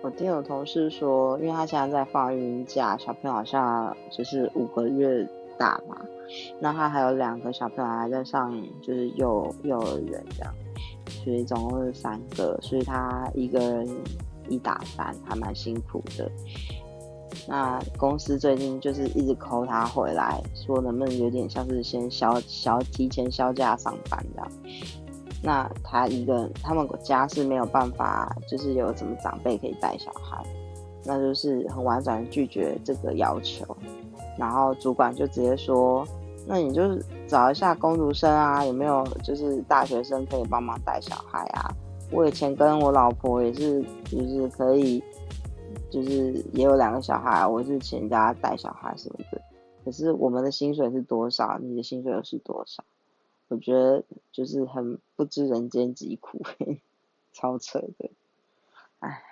我听我同事说，因为他现在在放育婴假，小朋友好像就是五个月大嘛，那他还有两个小朋友还在上就是幼幼儿园这样，所以总共是三个，所以他一个人一打三，还蛮辛苦的。那公司最近就是一直扣他回来，说能不能有点像是先消消提前销假上班这样。那他一个，他们家是没有办法，就是有什么长辈可以带小孩，那就是很婉转的拒绝这个要求。然后主管就直接说：“那你就找一下工读生啊，有没有就是大学生可以帮忙带小孩啊？我以前跟我老婆也是，就是可以。”就是也有两个小孩，我是请人家带小孩什么的。可是我们的薪水是多少？你的薪水又是多少？我觉得就是很不知人间疾苦超扯的。唉